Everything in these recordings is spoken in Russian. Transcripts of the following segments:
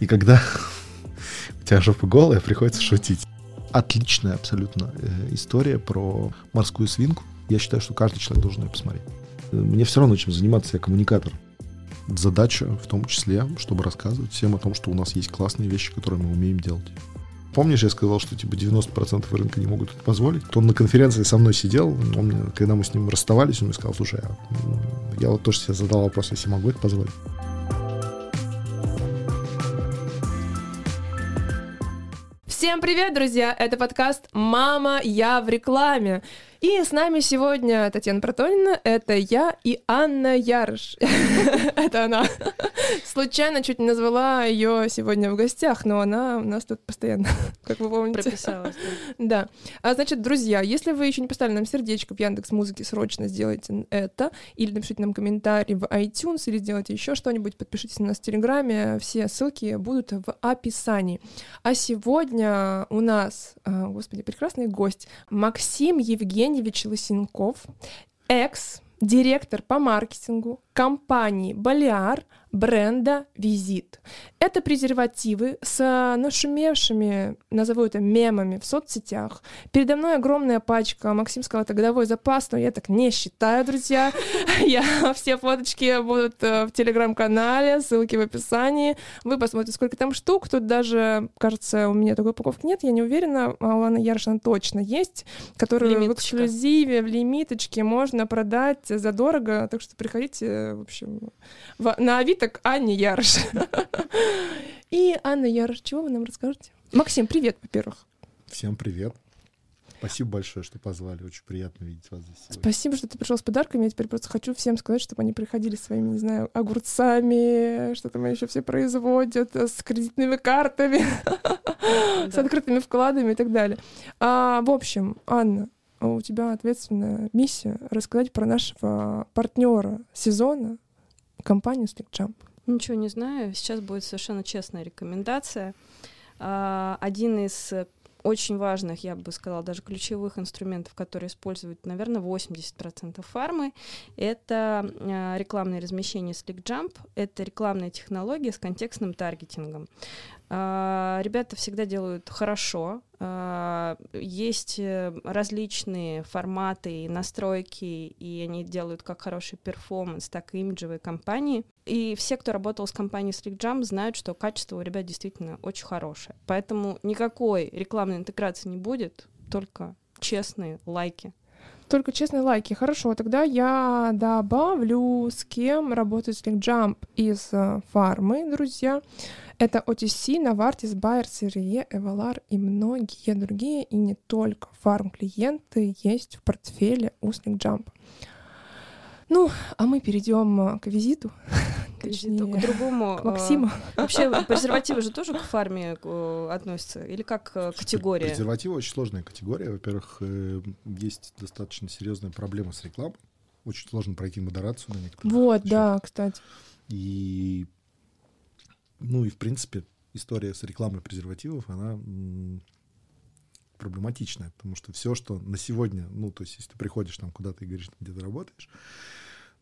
И когда у тебя жопа голая, приходится шутить. Отличная абсолютно э, история про морскую свинку. Я считаю, что каждый человек должен ее посмотреть. Мне все равно чем заниматься, я коммуникатор. Задача в том числе, чтобы рассказывать всем о том, что у нас есть классные вещи, которые мы умеем делать. Помнишь, я сказал, что типа 90% рынка не могут это позволить? То он на конференции со мной сидел, он, когда мы с ним расставались, он мне сказал, слушай, а, я вот тоже себе задал вопрос, если могу это позволить. Всем привет, друзья! Это подкаст «Мама, я в рекламе». И с нами сегодня Татьяна Протонина, это я и Анна Ярыш. Это она. Случайно чуть не назвала ее сегодня в гостях, но она у нас тут постоянно, как вы помните. Прописалась. Да. А значит, друзья, если вы еще не поставили нам сердечко в Яндекс Музыке, срочно сделайте это, или напишите нам комментарий в iTunes, или сделайте еще что-нибудь, подпишитесь на нас в Телеграме, все ссылки будут в описании. А сегодня у нас, а, господи, прекрасный гость Максим Евгеньевич Лысенков, экс-директор по маркетингу компании «Балиар», бренда «Визит». Это презервативы с нашумевшими, назову это мемами в соцсетях. Передо мной огромная пачка. Максим сказал, это годовой запас, но я так не считаю, друзья. Я все фоточки будут э, в телеграм-канале, ссылки в описании. Вы посмотрите, сколько там штук. Тут даже, кажется, у меня такой упаковки нет, я не уверена. А у Анны Яршина точно есть, которую в эксклюзиве, в лимиточке можно продать задорого. Так что приходите, в общем, на Авито так Анне Ярыш. И Анна Ярыш, чего вы нам расскажете? Максим, привет, во-первых. Всем привет. Спасибо большое, что позвали. Очень приятно видеть вас здесь. Сегодня. Спасибо, что ты пришел с подарками. Я теперь просто хочу всем сказать, чтобы они приходили своими, не знаю, огурцами, что там еще все производят, с кредитными картами, с открытыми вкладами и так далее. А, в общем, Анна, у тебя ответственная миссия рассказать про нашего партнера сезона, компанию SlickJump? Ничего не знаю. Сейчас будет совершенно честная рекомендация. А, один из очень важных, я бы сказала, даже ключевых инструментов, которые используют, наверное, 80% фармы, это а, рекламное размещение SlickJump, это рекламная технология с контекстным таргетингом. А, ребята всегда делают хорошо. А, есть э, различные форматы и настройки, и они делают как хороший перформанс, так и имиджевые компании. И все, кто работал с компанией SlickJump, знают, что качество у ребят действительно очень хорошее. Поэтому никакой рекламной интеграции не будет, только честные лайки. Только честные лайки. Хорошо, тогда я добавлю, с кем работает SlickJump из э, фармы, друзья. Это OTC, Novartis, Bayer, CRE, Evalar и многие другие, и не только фарм-клиенты есть в портфеле у SlickJump. Ну, а мы перейдем э, к визиту. К визиту, к другому. К Максиму. Э, вообще, презервативы же тоже к фарме э, относятся? Или как категория? Презервативы очень сложная категория. Во-первых, есть достаточно серьезная проблема с рекламой. Очень сложно пройти модерацию на некоторых. Вот, да, кстати. И ну и, в принципе, история с рекламой презервативов, она проблематичная, потому что все, что на сегодня, ну, то есть, если ты приходишь там куда-то и говоришь, где ты работаешь,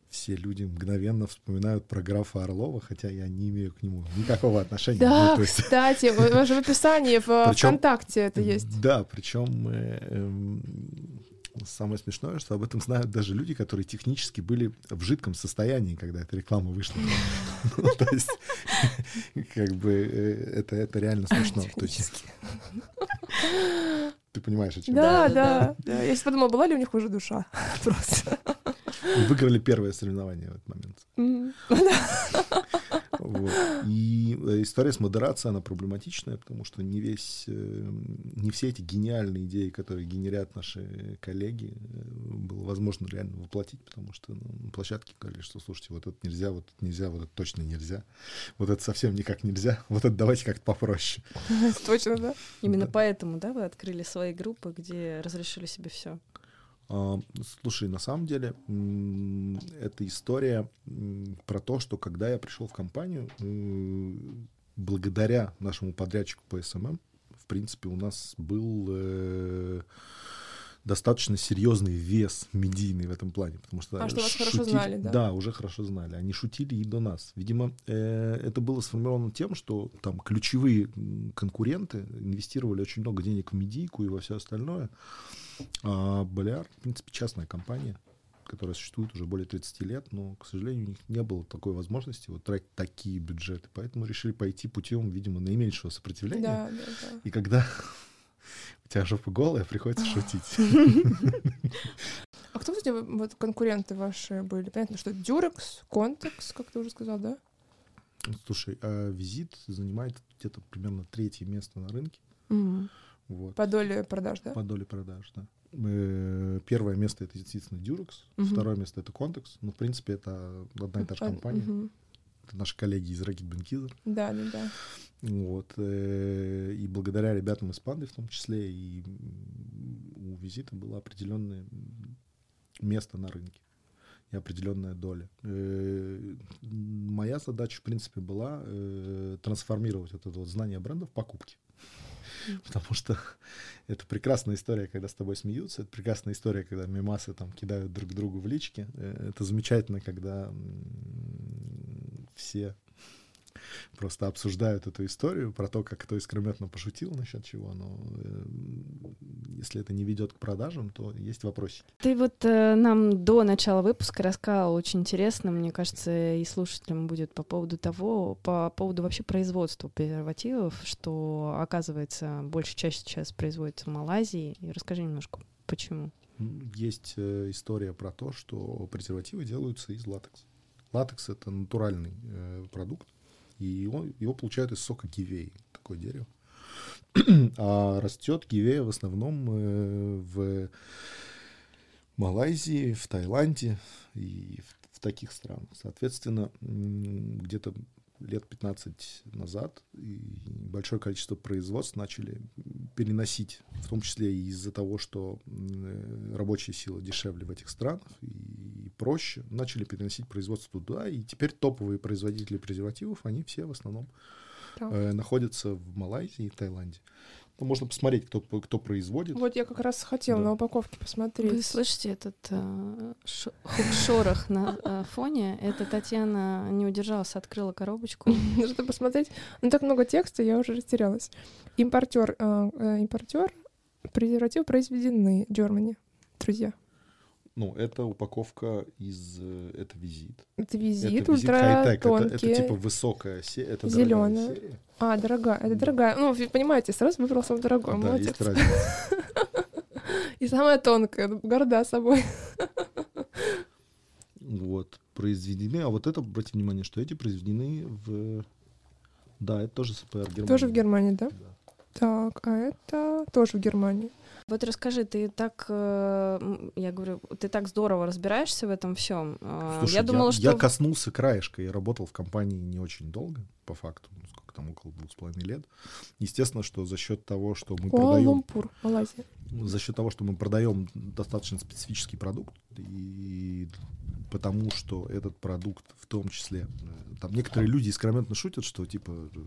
все люди мгновенно вспоминают про графа Орлова, хотя я не имею к нему никакого отношения. Да, ну, есть... кстати, же в описании в причем, ВКонтакте это есть. Да, причем Самое смешное, что об этом знают даже люди, которые технически были в жидком состоянии, когда эта реклама вышла. Ну, то есть, как бы, э, это, это реально смешно. Ты понимаешь, о чем Да, да. Я себе подумала, была ли у них уже душа? Просто. Выиграли первое соревнование в этот момент. Вот. И э, история с модерацией, она проблематичная, потому что не весь, э, не все эти гениальные идеи, которые генерят наши коллеги, э, было возможно реально воплотить, потому что ну, на площадке говорили, что, слушайте, вот это нельзя, вот это нельзя, вот это точно нельзя, вот это совсем никак нельзя, вот это давайте как-то попроще. Точно, да? Именно поэтому, да, вы открыли свои группы, где разрешили себе все. Слушай, на самом деле это история про то, что когда я пришел в компанию, благодаря нашему подрядчику по SMM, в принципе, у нас был, э, достаточно серьезный вес медийный в этом плане, потому что... А, что вас хорошо знали, да? Да, уже хорошо знали. Они шутили и до нас. Видимо, э, это было сформировано тем, что там ключевые конкуренты инвестировали очень много денег в медийку и во все остальное. А Болеар, в принципе, частная компания, которая существует уже более 30 лет, но, к сожалению, у них не было такой возможности вот тратить такие бюджеты, поэтому решили пойти путем, видимо, наименьшего сопротивления. Да, да, да. И когда у тебя жопа голая, приходится шутить. А кто, кстати, вот конкуренты ваши были? Понятно, что Durex, Contex, как ты уже сказал, да? Слушай, а визит занимает где-то примерно третье место на рынке. Вот. По доле продаж, да? По доле продаж, да. Э, Первое место это действительно Durex, Мгм. второе место это Contex. Ну, в принципе, это одна и та же компания. Мгм. Это наши коллеги из Rocket Bankizer. Да, да, да. Вот. э, И благодаря ребятам из Панды в том числе, и у визита было определенное место на рынке и определенная доля. Э, Моя задача, в принципе, была э, трансформировать вот это вот знание бренда в покупки. Потому что это прекрасная история, когда с тобой смеются, это прекрасная история, когда мемасы там кидают друг другу в лички. Это замечательно, когда все просто обсуждают эту историю про то, как кто искрометно пошутил насчет чего, но э, если это не ведет к продажам, то есть вопросики. Ты вот э, нам до начала выпуска рассказал очень интересно, мне кажется, и слушателям будет по поводу того, по поводу вообще производства презервативов, что, оказывается, большая часть сейчас производится в Малайзии. И расскажи немножко, почему. Есть э, история про то, что презервативы делаются из латекса. Латекс — это натуральный э, продукт, и его, его получают из сока гивеи, такое дерево. а растет гивея в основном э, в Малайзии, в Таиланде и в, в таких странах. Соответственно, где-то лет 15 назад большое количество производств начали переносить, в том числе из-за того, что э, рабочая сила дешевле в этих странах и проще, начали переносить производство туда, и теперь топовые производители презервативов, они все в основном э, находятся в Малайзии и Таиланде. Ну, можно посмотреть, кто, кто производит. Вот я как раз хотела Да. на упаковке Вы посмотреть. слышите этот э, шо- шорох на э, фоне? Это Татьяна не удержалась, открыла коробочку. Чтобы посмотреть. Ну, так много текста, я уже растерялась. Импортер, э, э, импортер, презервативы произведены Germany, друзья. Ну, это упаковка из... э, Это визит. Это визит, это визит ультра хай-тек. Это, тонкий. это типа высокая серия. Это дорогая серия. А, дорогая, это дорогая. Ну, вы понимаете, сразу выбрал самое дорогое, Да, молодец. есть разница. И самая тонкая, горда собой. Вот, произведены. А вот это, обратите внимание, что эти произведены в... Да, это тоже СПР Германии. Тоже в Германии, да? Да. Так, а это тоже в Германии. Вот расскажи, ты так, э, я говорю, ты так здорово разбираешься в этом всем. Слушай, я думала, что я коснулся краешка. Я работал в компании не очень долго, по факту, ну, сколько там, около двух с половиной лет. Естественно, что за счет того, что мы продаем Малайзия. за счет того, что мы продаем достаточно специфический продукт, и потому что этот продукт в том числе, э, там некоторые люди искрометно шутят, что типа э,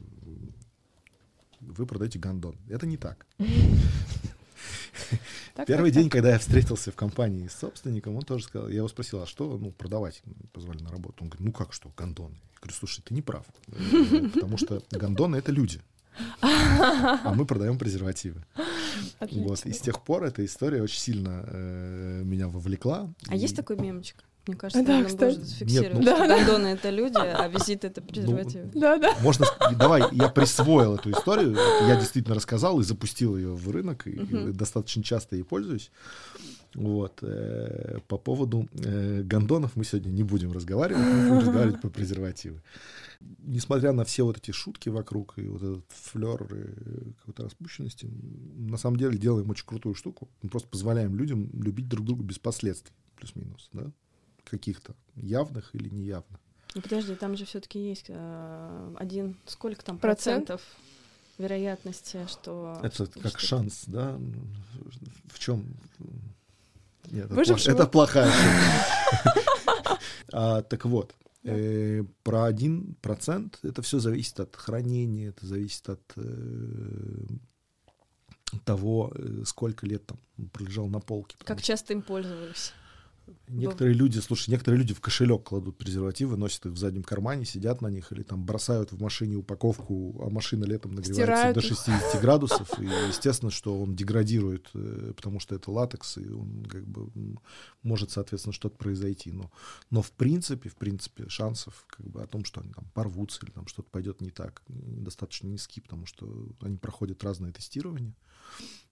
вы продаете гандон. Это не так. Так, Первый так, день, так. когда я встретился в компании с собственником, он тоже сказал, я его спросил, а что, ну, продавать позвали на работу? Он говорит, ну как что, гондоны? Я говорю, слушай, ты не прав, потому что гондоны — это люди, а мы продаем презервативы. Отлично. Вот, и с тех пор эта история очень сильно э, меня вовлекла. А И- есть такой мемчик? Мне кажется, Да, надо кстати. можно зафиксировать, Нет, ну- что Да, да. гондоны — это люди, а визит — это презервативы. Да, да. Можно, давай, я присвоил эту историю, я действительно рассказал и запустил ее в рынок, и Мгм. достаточно часто ей пользуюсь. Вот. э, По поводу э, гондонов мы сегодня не будем разговаривать, мы будем разговаривать по презервативы. Несмотря на все вот эти шутки вокруг и вот этот флер какой-то распущенности, на самом деле делаем очень крутую штуку. Мы просто позволяем людям любить друг друга без последствий, плюс-минус, да, каких-то явных или неявных. Ну, подожди, там же все-таки есть э, один, сколько там Процент? процентов вероятности, что... Это как что- шанс, да? В чем? Нет, это, плох- это плохая шутка. А, Так вот, э, про один процент это все зависит от хранения, это зависит от э, того, э, сколько лет там пролежал на полке. Как часто им пользовались? Некоторые люди, слушай, некоторые люди в кошелек кладут презервативы, носят их в заднем кармане, сидят на них или там бросают в машине упаковку, а машина летом нагревается Стирают до их. 60 градусов, и естественно, что он деградирует, э, потому что это латекс, и он как бы может, соответственно, что-то произойти. Но, но в принципе, в принципе, шансов как бы о том, что они там порвутся или там что-то пойдет не так, достаточно низки, потому что они проходят разное тестирование.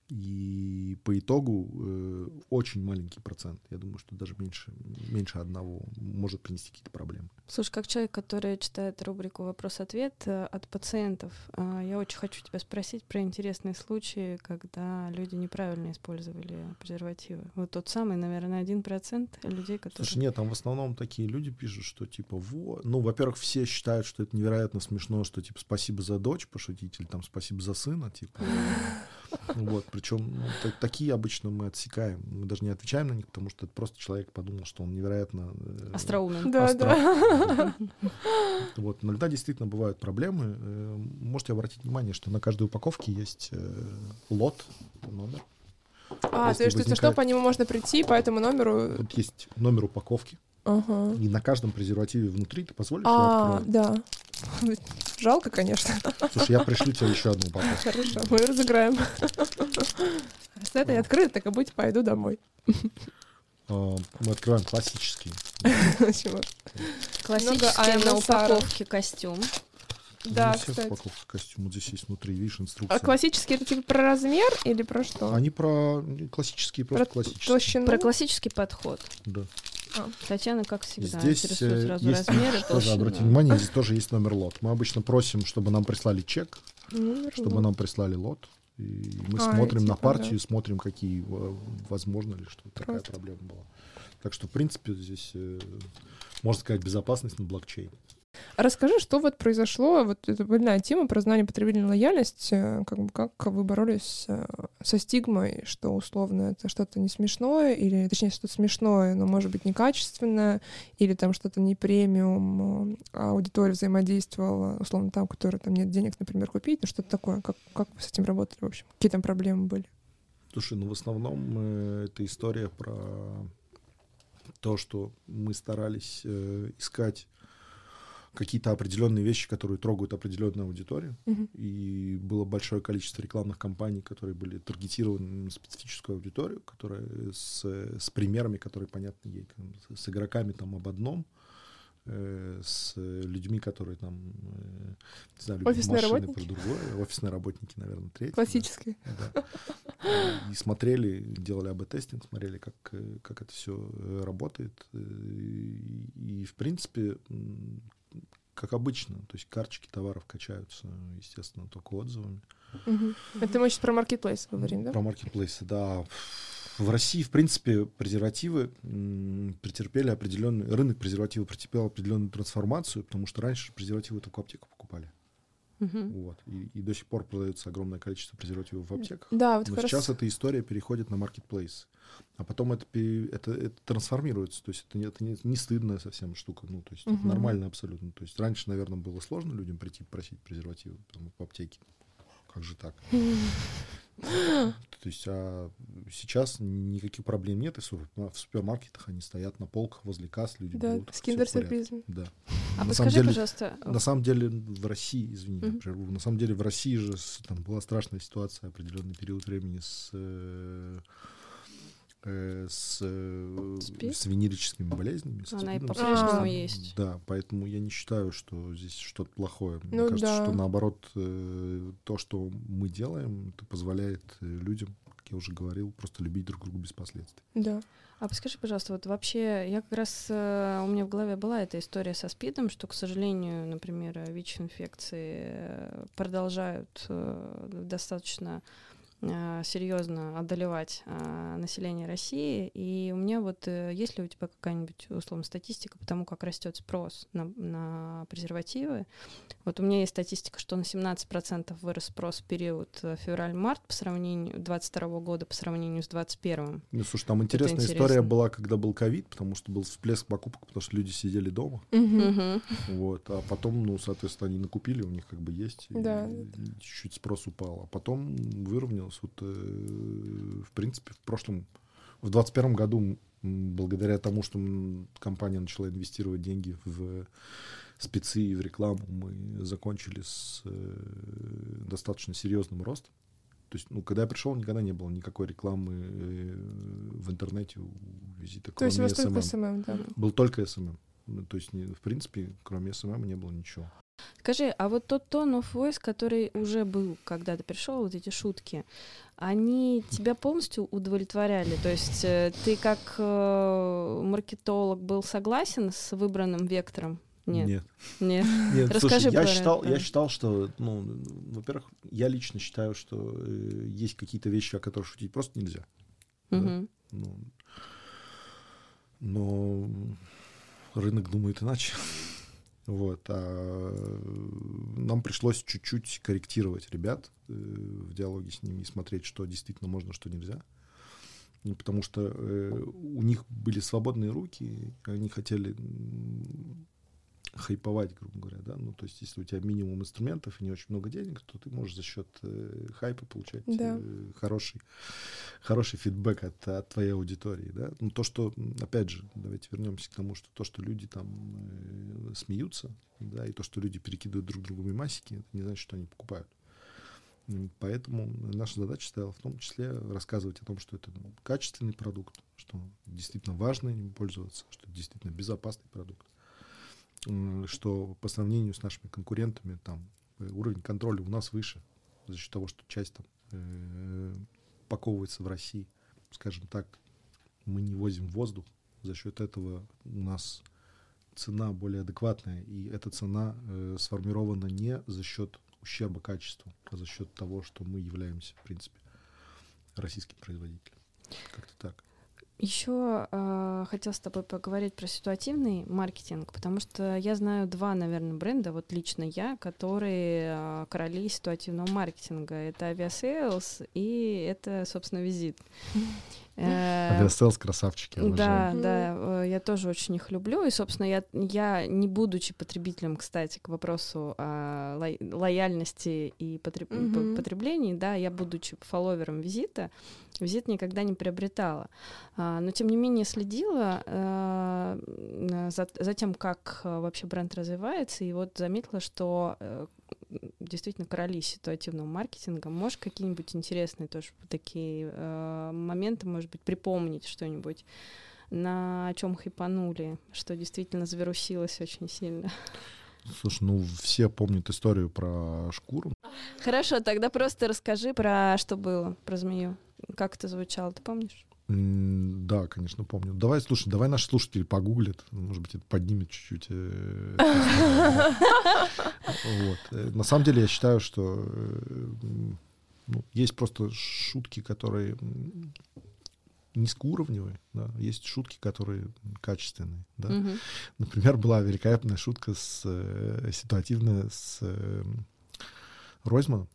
И по итогу э, очень маленький процент, я думаю, что даже меньше, меньше одного может принести какие-то проблемы. Слушай, как человек, который читает рубрику «Вопрос-ответ» э, от пациентов, э, я очень хочу тебя спросить про интересные случаи, когда люди неправильно использовали презервативы. Вот тот самый, наверное, один процент людей, которые... Слушай, нет, там в основном такие люди пишут, что типа, во, ну, во-первых, все считают, что это невероятно смешно, что типа спасибо за дочь пошутить или там спасибо за сына, типа. Вот, причем ну, та- такие обычно мы отсекаем, мы даже не отвечаем на них, потому что это просто человек подумал, что он невероятно э, Остроумен. Да, остро- да. Вот, иногда действительно бывают проблемы. Э, Можете обратить внимание, что на каждой упаковке есть э, лот, номер. А, Если то есть, если что, возникает- по нему можно прийти, по этому номеру... Тут есть номер упаковки, Ага. и на каждом презервативе внутри ты позволишь А, да. Жалко, конечно. Слушай, я пришлю тебе еще одну упаковку. Хорошо, мы разыграем. С этой открытой, так и быть, пойду домой. А, Мы открываем классический. Чего? Классический на упаковке костюм. Да, Здесь кстати. упаковка костюма, вот здесь есть внутри, видишь, А инструкция. классический это типа про размер или про что? Они про классические, просто Про классические. Толщину? Про классический подход. Да. Татьяна, как всегда, Здесь э, сразу есть, размеры, тоже обратите внимание, здесь тоже есть номер лот. Мы обычно просим, чтобы нам прислали чек, Номер чтобы лот. нам прислали лот. И мы А, смотрим на типа, партию, смотрим, какие э, возможно ли, что такая проблема была. Так что, в принципе, здесь, э, можно сказать, безопасность на блокчейне. Расскажи, что вот произошло, вот это больная тема про знание потребительной лояльности, как как вы боролись э, со стигмой, что условно это что-то не смешное, или точнее что-то смешное, но может быть некачественное, или там что-то не премиум, а аудитория взаимодействовала, условно там, у там нет денег, например, купить, ну что-то такое. Как, как вы с этим работали, в общем? Какие там проблемы были? Слушай, ну в основном э, это история про то, что мы старались э, искать какие-то определенные вещи, которые трогают определенную аудиторию. Мгм. И было большое количество рекламных кампаний, которые были таргетированы на специфическую аудиторию, которая с, с примерами, которые понятны ей, с, игроками там об одном, э, с людьми, которые там, э, не знаю, любят Офисные машины работники? про другое, офисные работники, наверное, третий. да. Классические. Да. И смотрели, делали АБ-тестинг, смотрели, как, э, как это все работает. Э, И, и, в принципе, как обычно, то есть карточки товаров качаются, естественно, только отзывами. Это мы сейчас про маркетплейс говорим, да? Про маркетплейсы, да. В России, в принципе, презервативы претерпели определенный... Рынок презервативов претерпел определенную трансформацию, потому что раньше презервативы только в аптеку покупали. Мгм. Вот. И, и до сих пор продается огромное количество презервативов в аптеках. Да, вот Но раз- сейчас эта история переходит на маркетплейс. А потом это, это, это трансформируется. То есть это, не, это не, не стыдная совсем штука. Ну, то есть это Мгм. нормально абсолютно. То есть раньше, наверное, было сложно людям прийти просить презервативы там, в аптеке. Как же так? То есть а сейчас никаких проблем нет. И в супермаркетах они стоят на полках возле касс, люди Да, берут. с киндер-сюрпризом. Да. А На подскажи, самом деле- пожалуйста, На самом деле в России, извини, Мгм. прерву, на самом деле в России же там была страшная ситуация определенный период времени с э, э, с, э, с венерическими болезнями. с она и по-прежнему есть. Да, поэтому я не считаю, что здесь что-то плохое. Мне Ну кажется, да. что наоборот то, что мы делаем, это позволяет людям, как я уже говорил, просто любить друг друга без последствий. Да. А подскажи, пожалуйста, вот вообще, я как раз, э, у меня в голове была эта история со СПИДом, что, к сожалению, например, ВИЧ-инфекции э, продолжают э, достаточно серьезно одолевать э, население России. И у меня вот, э, есть ли у тебя какая-нибудь, условно, статистика по тому, как растет спрос на, на презервативы? Вот у меня есть статистика, что на 17% вырос спрос в период э, февраль-март по сравнению 2022 года по сравнению с 2021. Ну, слушай, там интересная интересно. история была, когда был ковид, потому что был всплеск покупок, потому что люди сидели дома. Вот, а потом, ну, соответственно, они накупили, у них как бы есть, Да. чуть-чуть спрос упал, а потом выровнялось, изменилось. Вот, э, в принципе, в прошлом, в 2021 году, благодаря тому, что компания начала инвестировать деньги в спецы и в рекламу, мы закончили с э, достаточно серьезным ростом. То есть, ну, когда я пришел, никогда не было никакой рекламы э, в интернете у визита, То есть у вас только SMM. SMM, да? Был только СММ. Ну, То есть, не- в принципе, кроме SMM не было ничего. Скажи, а вот тот tone of voice, который уже был, когда ты пришел, вот эти шутки, они тебя полностью удовлетворяли? То есть э, ты как э, маркетолог был согласен с выбранным вектором? Нет. Нет. Нет. Нет, Расскажи слушай, я считал, это. я считал, что, ну, во-первых, я лично считаю, что э, есть какие-то вещи, о которых шутить просто нельзя. Да. Мгм. Ну, но рынок думает иначе. Вот. А нам пришлось чуть-чуть корректировать ребят э, в диалоге с ними и смотреть, что действительно можно, что нельзя. Ну, Потому что э, у них были свободные руки, они хотели хайповать, грубо говоря, да. Ну, то есть, если у тебя минимум инструментов и не очень много денег, то ты можешь за счет э, хайпа получать Да. э, хороший, хороший фидбэк от, от твоей аудитории, да. Ну, то, что, опять же, давайте вернемся к тому, что то, что люди там э, смеются, да, и то, что люди перекидывают друг другу мемасики, это не значит, что они покупают. Поэтому наша задача стояла в том числе рассказывать о том, что это ну, качественный продукт, что действительно важно им пользоваться, что это действительно безопасный продукт, что по сравнению с нашими конкурентами там э, уровень контроля у нас выше за счет того, что часть там э, паковывается в России, скажем так, мы не возим воздух, за счет этого у нас цена более адекватная, и эта цена э, сформирована не за счет ущерба качеству, а за счет того, что мы являемся, в принципе, российским производителем. Как-то так. Еще э, хотел с тобой поговорить про ситуативный маркетинг, потому что я знаю два, наверное, бренда, вот лично я, которые э, короли ситуативного маркетинга. Это Aviasales и это, собственно, Визит. Э, Aviasales красавчики. Да, да, э, я тоже очень их люблю. И, собственно, я, я не будучи потребителем, кстати, к вопросу о лояльности и потреб- по- потреблении, да, я, будучи фолловером визита, визит никогда не приобретала. А, но, тем не менее, следила э, за, за тем, как вообще бренд развивается, и вот заметила, что действительно короли ситуативного маркетинга. Можешь какие-нибудь интересные тоже такие э, моменты, может быть, припомнить что-нибудь, на чем хайпанули, что действительно завирусилось очень сильно? Слушай, ну все помнят историю про шкуру. Хорошо, тогда просто расскажи про что было, про змею. Как это звучало, ты помнишь? Да, конечно, помню. Давай, слушай, давай наши слушатели погуглят. Может быть, это поднимет чуть-чуть. э. Э, На самом деле, я считаю, что э, ну, есть просто шутки, которые низкоуровневые, да, есть шутки, которые качественные, да. Мгм. Например, была великолепная шутка с, э, ситуативная с э, Ройзманом,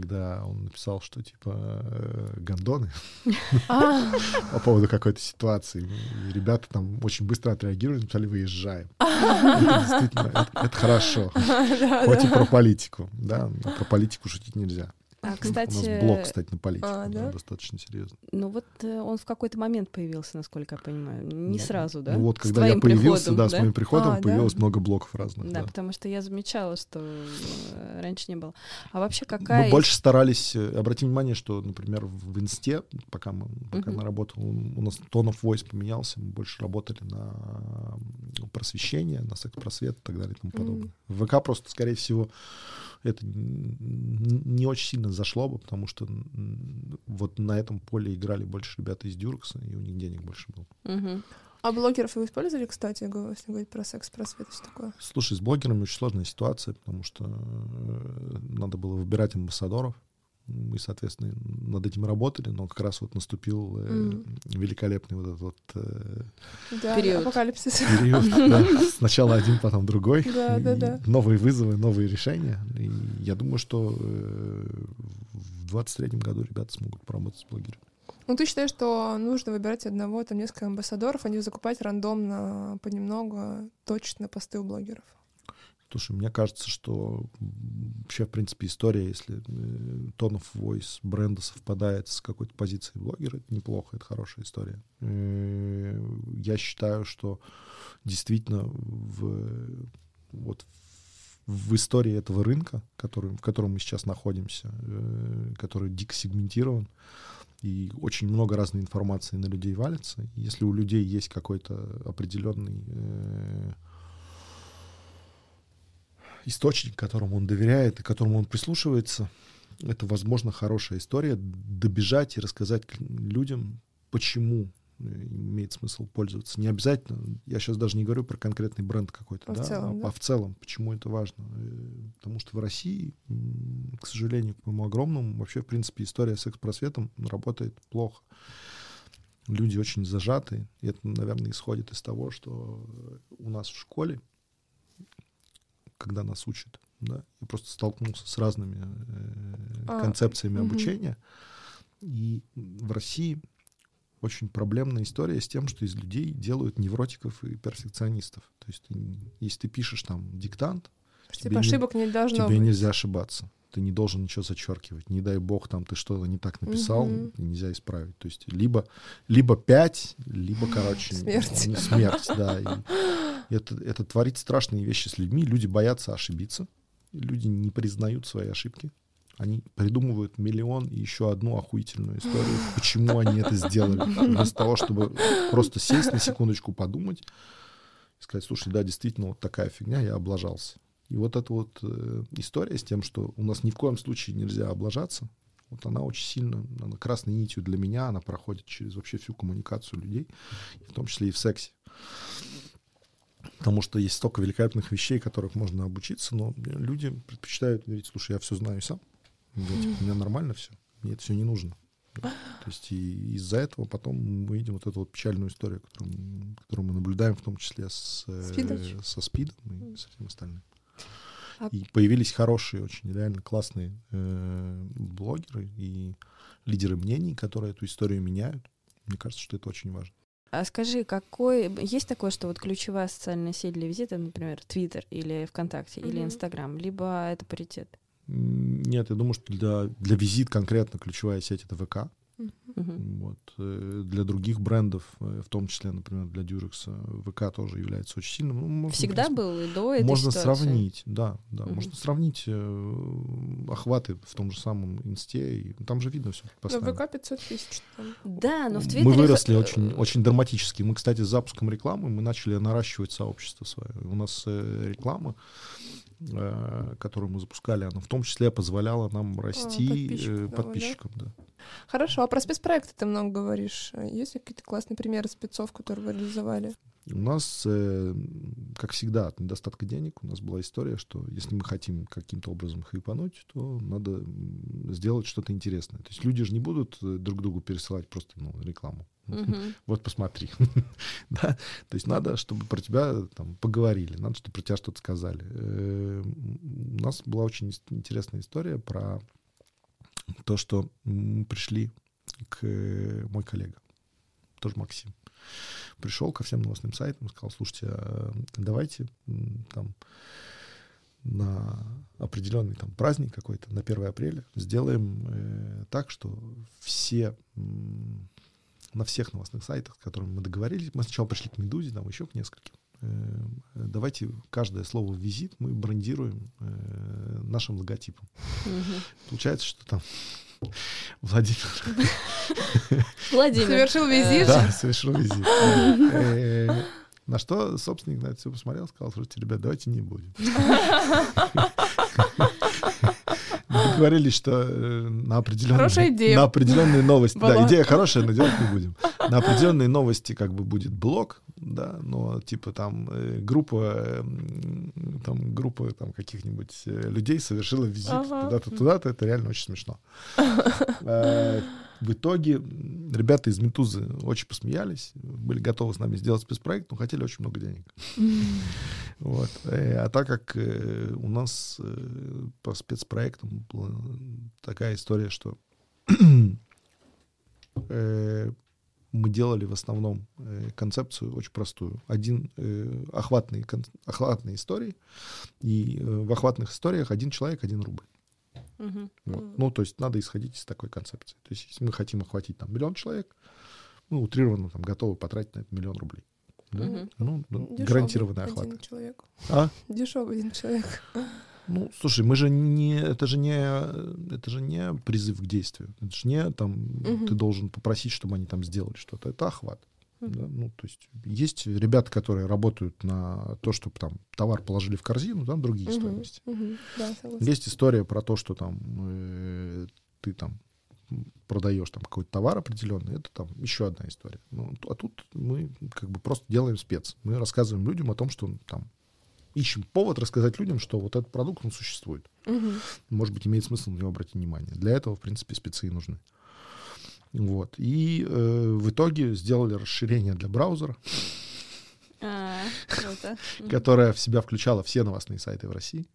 когда он написал, что типа э, гондоны А, по поводу какой-то ситуации. И ребята там очень быстро отреагировали, написали «выезжаем». Это действительно, это, это хорошо. Хоть и про политику, да, про политику шутить нельзя. А, У нас кстати, блок, кстати, на политику, А, да, да? достатно серьезно. ну вот э, он в какой-то момент появился, насколько я понимаю. Не Ну, сразу, да? Ну вот, когда я появился, приходом, да, с моим приходом А, да? появилось много блоков разных. Да, да. потому что я замечала, что э, раньше не было. А вообще Мы какая... больше старались, э, обратим внимание, что, например, в инсте, пока мы, пока Мгм. мы работали, у нас tone of voice поменялся, мы больше работали на просвещение, на секс-просвет и так далее и тому подобное. В ВК просто, скорее всего, это не очень сильно зашло бы, потому что вот на этом поле играли больше ребята из Дюркса, и у них денег больше было. А блогеров вы использовали, кстати, если говорить про секс, просвет и все такое? Слушай, с блогерами очень сложная ситуация, потому что э, надо было выбирать амбассадоров. Мы, соответственно, над этим работали, но как раз вот наступил э, Мгм. великолепный вот этот вот э, Да, Период. апокалипсис. период. да. Сначала один, потом другой. Да, да, да. Новые вызовы, новые решения. И я думаю, что э, в 23 году ребята смогут поработать с блогерами. Ну, ты считаешь, что нужно выбирать одного, там, несколько амбассадоров, а не закупать рандомно, понемногу, точно посты у блогеров? Слушай, мне кажется, что вообще, в принципе, история, если э, tone of voice бренда совпадает с какой-то позицией блогера, это неплохо, это хорошая история. Э, я считаю, что действительно в, вот в истории этого рынка, который, в котором мы сейчас находимся, э, который дико сегментирован, и очень много разной информации на людей валится. Если у людей есть какой-то определенный источник, которому он доверяет и которому он прислушивается, это, возможно, хорошая история. Добежать и рассказать людям, почему э, имеет смысл пользоваться. Не обязательно, я сейчас даже не говорю про конкретный бренд какой-то, а да, в целом, а, да? а в целом, почему это важно. Э, потому что в России, к сожалению, к моему огромному, вообще, в принципе, история с экс-просветом работает плохо. Люди очень зажаты, и это, наверное, исходит из того, что у нас в школе когда нас учат. Да? Я просто столкнулся с разными э, а, концепциями угу. обучения. И в России очень проблемная история с тем, что из людей делают невротиков и перфекционистов. То есть, ты, если ты пишешь там диктант, типа тебе ошибок не, не должно тебе быть. нельзя ошибаться. Ты не должен ничего зачеркивать. Не дай бог, там ты что-то не так написал, угу. нельзя исправить. То есть либо, либо пять, либо, короче, смерть. Не, смерть, да. И, это, это творит страшные вещи с людьми. Люди боятся ошибиться. Люди не признают свои ошибки. Они придумывают миллион и еще одну охуительную историю, почему они это сделали. Вместо того, чтобы просто сесть на секундочку, подумать и сказать, слушай, да, действительно, вот такая фигня, я облажался. И вот эта вот э, история с тем, что у нас ни в коем случае нельзя облажаться, вот она очень сильно, она красной нитью для меня, она проходит через вообще всю коммуникацию людей, в том числе и в сексе. Потому что есть столько великолепных вещей, которых можно обучиться, но люди предпочитают говорить, слушай, я все знаю сам, я, типа, у меня нормально все, мне это все не нужно. То есть и из-за этого потом мы видим вот эту вот печальную историю, которую, которую мы наблюдаем, в том числе с, э, со СПИДом и со всем остальным. А... И появились хорошие, очень реально классные э, блогеры и лидеры мнений, которые эту историю меняют. Мне кажется, что это очень важно. А скажи, какой есть такое, что вот ключевая социальная сеть для визита, например, Твиттер или ВКонтакте mm-hmm. или Инстаграм, либо это паритет? Нет, я думаю, что для, для визит конкретно ключевая сеть это ВК. Uh-huh. Вот. Э, для других брендов, э, в том числе, например, для Durex, ВК тоже является очень сильным. Ну, можно, Всегда принципе, был и до этой Можно ситуации. сравнить, да, да. Uh-huh. Можно сравнить э, охваты в том же самом Инсте. И, там же видно все постоянно. Да, ВК 500 тысяч. Там. Да, но в Твиттере... Мы выросли очень, очень драматически. Мы, кстати, с запуском рекламы мы начали наращивать сообщество свое. У нас э, реклама Э, которую мы запускали, она в том числе позволяла нам расти подписчикам, подписчикам да? да. Хорошо, а про спецпроекты ты много говоришь. Есть какие-то классные примеры спецов, которые вы реализовали? У нас, э, как всегда, от недостатка денег у нас была история, что если мы хотим каким-то образом хайпануть, то надо сделать что-то интересное. То есть люди же не будут э, друг другу пересылать просто ну, рекламу. Uh-huh. Вот посмотри. да? То есть надо, чтобы про тебя там поговорили, надо, чтобы про тебя что-то сказали. Э, у нас была очень интересная история про то, что пришли к мой коллега, тоже Максим, пришел ко всем новостным сайтам сказал, слушайте, а давайте там на определенный там праздник какой-то, на 1 апреля, сделаем э, так, что все на всех новостных сайтах, с которыми мы договорились. Мы сначала пришли к Медузе, там еще к нескольким. Э, давайте каждое слово «визит» мы брендируем э, нашим логотипом. Угу. Получается, что там Владимир. Владимир. Совершил визит? Да, совершил визит. Э, на что собственник на это все посмотрел, сказал, слушайте, ребят, давайте не будем. Договорились, что э, на определенные, на определенные новости, Была. да, идея хорошая, но делать не будем. На определенные новости как бы будет блок, да, но типа там э, группа, там группа там каких-нибудь э, людей совершила визит ага. туда-то, туда-то, это реально очень смешно. В итоге ребята из Метузы очень посмеялись, были готовы с нами сделать спецпроект, но хотели очень много денег. Вот. Э, а так как э, у нас э, по спецпроектам была такая история, что мы делали в основном концепцию очень простую. Один э, охватные, истории, и в охватных историях один человек, один рубль. Мгм. Вот. Ну, то есть надо исходить из такой концепции. То есть если мы хотим охватить там миллион человек, мы утрированно там готовы потратить на это миллион рублей. Да? Мгм. Ну, ну, Дешёвый гарантированный один охват. человек. А? Дешевый один человек. Ну, слушай, мы же не, это же не, это же не призыв к действию. Это же не там, Мгм. ты должен попросить, чтобы они там сделали что-то. Это охват. Да. Ну, то есть есть ребята, которые работают на то, чтобы там товар положили в корзину, там другие Мгм, стоимости. мгм. Да, согласна. Есть история про то, что там э, ты там продаешь там какой-то товар определенный, это там еще одна история. Ну, а тут мы как бы просто делаем спец. Мы рассказываем людям о том, что там ищем повод рассказать людям, что вот этот продукт, он существует. Мгм. Может быть, имеет смысл на него обратить внимание. Для этого, в принципе, спецы и нужны. Вот. И э, в итоге сделали расширение для браузера, А, которое в себя включало все новостные сайты в России.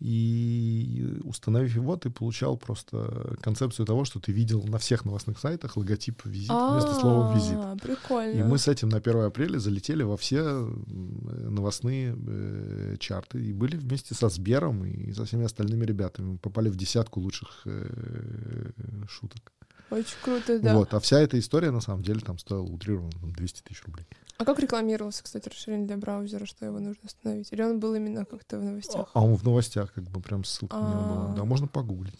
И установив его, ты получал просто концепцию того, что ты видел на всех новостных сайтах логотип визит вместо слова визит. А, Прикольно. И мы с этим на 1 апреля залетели во все новостные э, чарты и были вместе со Сбером и со всеми остальными ребятами. Мы попали в десятку лучших э, шуток. Очень круто, да. Вот. А вся эта история, на самом деле, там стоила утрированно там, 200 тысяч рублей. А как рекламировался, кстати, расширение для браузера, что его нужно установить? Или он был именно как-то в новостях? А он в новостях, как бы прям ссылка на него была. А. Да, можно погуглить.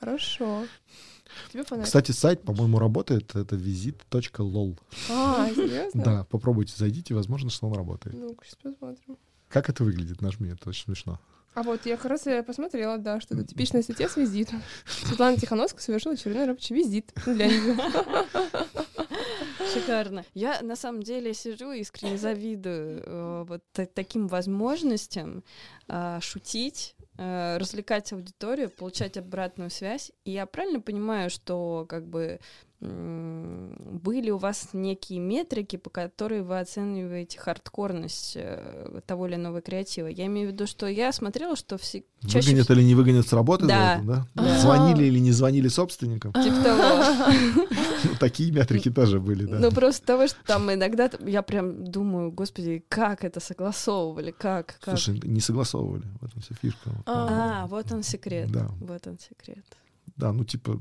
Хорошо. Тебе понравилось? Кстати, сайт, по-моему, работает. Это visit.lol. А, серьезно? Да, попробуйте, зайдите, возможно, что он работает. Ну-ка, сейчас посмотрим. Как это выглядит? Нажми, это очень смешно. А вот я как раз я посмотрела, да, что это типичная статья с визитом. Светлана Тихановская совершила очередной рабочий визит. Для нее. Шикарно. Я на самом деле сижу и искренне завидую э, вот та- таким возможностям э, шутить, э, развлекать аудиторию, получать обратную связь. И я правильно понимаю, что как бы были у вас некие метрики, по которым вы оцениваете хардкорность э, того или иного креатива. Я имею в виду, что я смотрела, что все чаще Выгонят или не выгонят с работы Да. за это, да? Да. Звонили или не звонили собственникам? типа того. Ну, Такие метрики тоже были, да. Ну, просто того, что там иногда я прям думаю, господи, как это согласовывали, как, как. Слушай, не согласовывали. В этом вся фишка. А, вот он секрет. Да, Вот он секрет. да, ну типа,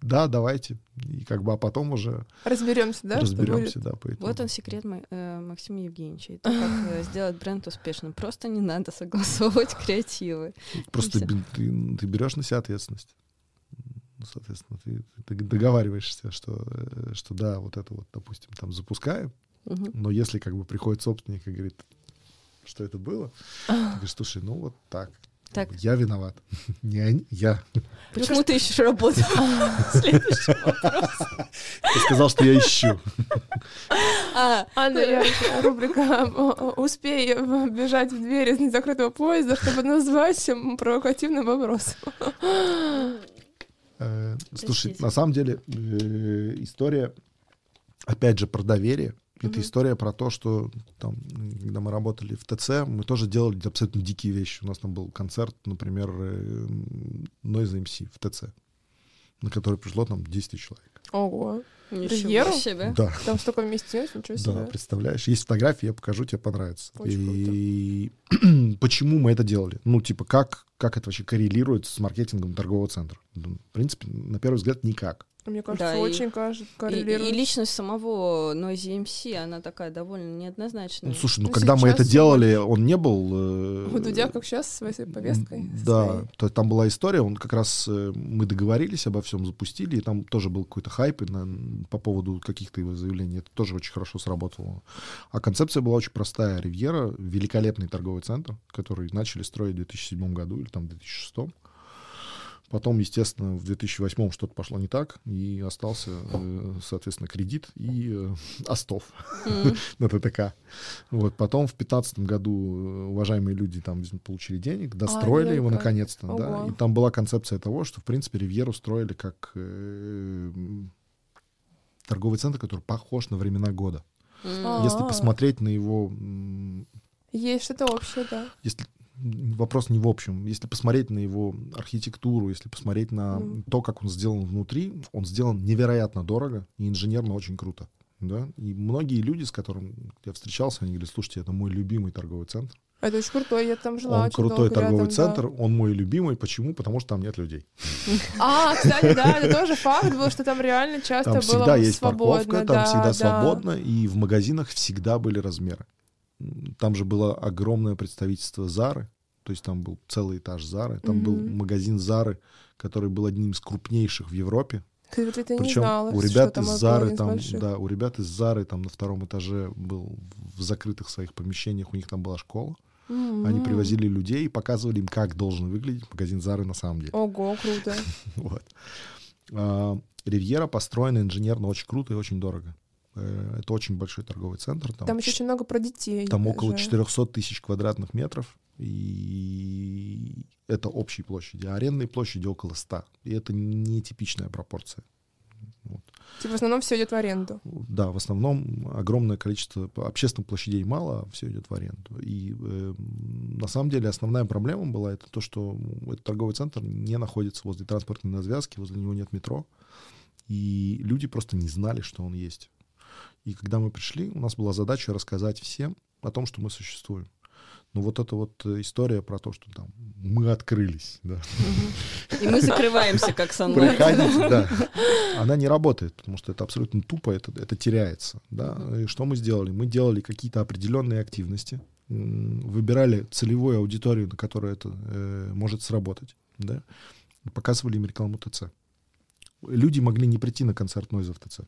да, давайте. И как бы, а потом уже Разберемся, да? разберемся, да, по итогу. Вот он секрет Ма- э, Максима Евгеньевича. И то, как э, сделать бренд успешным. Просто не надо согласовывать креативы. Просто ты, ты берешь на себя ответственность. Ну, Соответственно, ты, ты договариваешься, что, э, что да, вот это вот, допустим, там запускаем, Мгм. но если как бы приходит собственник и говорит, что это было, ты говоришь, слушай, ну вот так, Так. я виноват. Не они, я. Почему ты ищешь работу? Следующий вопрос. Ты сказал, что я ищу. А, Анна Ярче, рубрика «Успей бежать в дверь из незакрытого поезда, чтобы назвать м, провокативным вопросом». Э, Слушай, на самом деле э, история, опять же, про доверие. Это Мгм. история про то, что там, когда мы работали в ТЦ, мы тоже делали абсолютно дикие вещи. У нас там был концерт, например, э, Noise MC в ТЦ, на который пришло там 10 тысяч человек. Ого. ничего себе. Да, Там столько вместилось, ничего да, себе. представляешь? Есть фотографии, я покажу, тебе понравится. Очень И почему мы это делали? Ну, типа, как, как это вообще коррелирует с маркетингом торгового центра? Ну, В принципе, на первый взгляд, никак. Мне кажется, Да, и- очень кажется, И, коррелирует. и личность самого Noisy MC, она такая довольно неоднозначная. Ну, слушай, ну, Ну, когда мы это делали, он не был... э, У Дудя, как сейчас, с своей повесткой. Да, своей. то есть там была история, он как раз э, мы договорились обо всем, запустили, и там тоже был какой-то хайп и на- по поводу каких-то его заявлений. Это тоже очень хорошо сработало. А концепция была очень простая. Ривьера — великолепный торговый центр, который начали строить в 2007 году или там в 2006. Потом, естественно, в 2008 что-то пошло не так, и остался, э, соответственно, кредит и э, остов на ТТК. Вот. Потом в 2015 году э, уважаемые люди там получили денег, достроили его наконец-то. Да, и там была концепция того, что, в принципе, Ривьеру строили как э, торговый центр, который похож на времена года. Если А. посмотреть на его... Есть что-то общее, да. Если, вопрос не в общем. Если посмотреть на его архитектуру, если посмотреть на Мгм. то, как он сделан внутри, он сделан невероятно дорого и инженерно очень круто. Да? И многие люди, с которыми я встречался, они говорят, слушайте, это мой любимый торговый центр. Это очень крутой, я там жила Он очень крутой долго торговый рядом, центр, он мой любимый. Почему? Потому что там нет людей. Да. А, кстати, да, это тоже факт был, что там реально часто Там было всегда есть свободно. парковка, там да, всегда да. свободно, и в магазинах всегда были размеры. Там же было огромное представительство Зары, то есть там был целый этаж Зары, там был Мгм. магазин Зары, который был одним из крупнейших в Европе. Ты вот это не Причем знала, у ребят из был Зары там, больших. да, у ребят из Зары там на втором этаже был в закрытых своих помещениях, у них там была школа. Они М. привозили людей и показывали им, как должен выглядеть магазин Зары на самом деле. Ого, круто. Вот. А, Ривьера построена инженерно очень круто и очень дорого. Э, Это очень большой торговый центр. Там, Там еще очень много про детей. там около же. 400 тысяч квадратных метров. И это общей площади. А арендной площади около 100. И это нетипичная пропорция. Вот. Типа в основном все идет в аренду. Да, в основном огромное количество общественных площадей мало, а все идет в аренду. И э, на самом деле основная проблема была это то, что этот торговый центр не находится возле транспортной развязки, возле него нет метро, и люди просто не знали, что он есть. И когда мы пришли, у нас была задача рассказать всем о том, что мы существуем. Ну вот эта вот э, история про то, что там мы открылись, да, И мы закрываемся, как сонлайт. Приходите, да. Она не работает, потому что это абсолютно тупо, это, это теряется. Да? И что мы сделали? Мы делали какие-то определенные активности, выбирали целевую аудиторию, на которую это э, может сработать, да? показывали им рекламу ТЦ. Люди могли не прийти на концерт Нойза в ТЦ,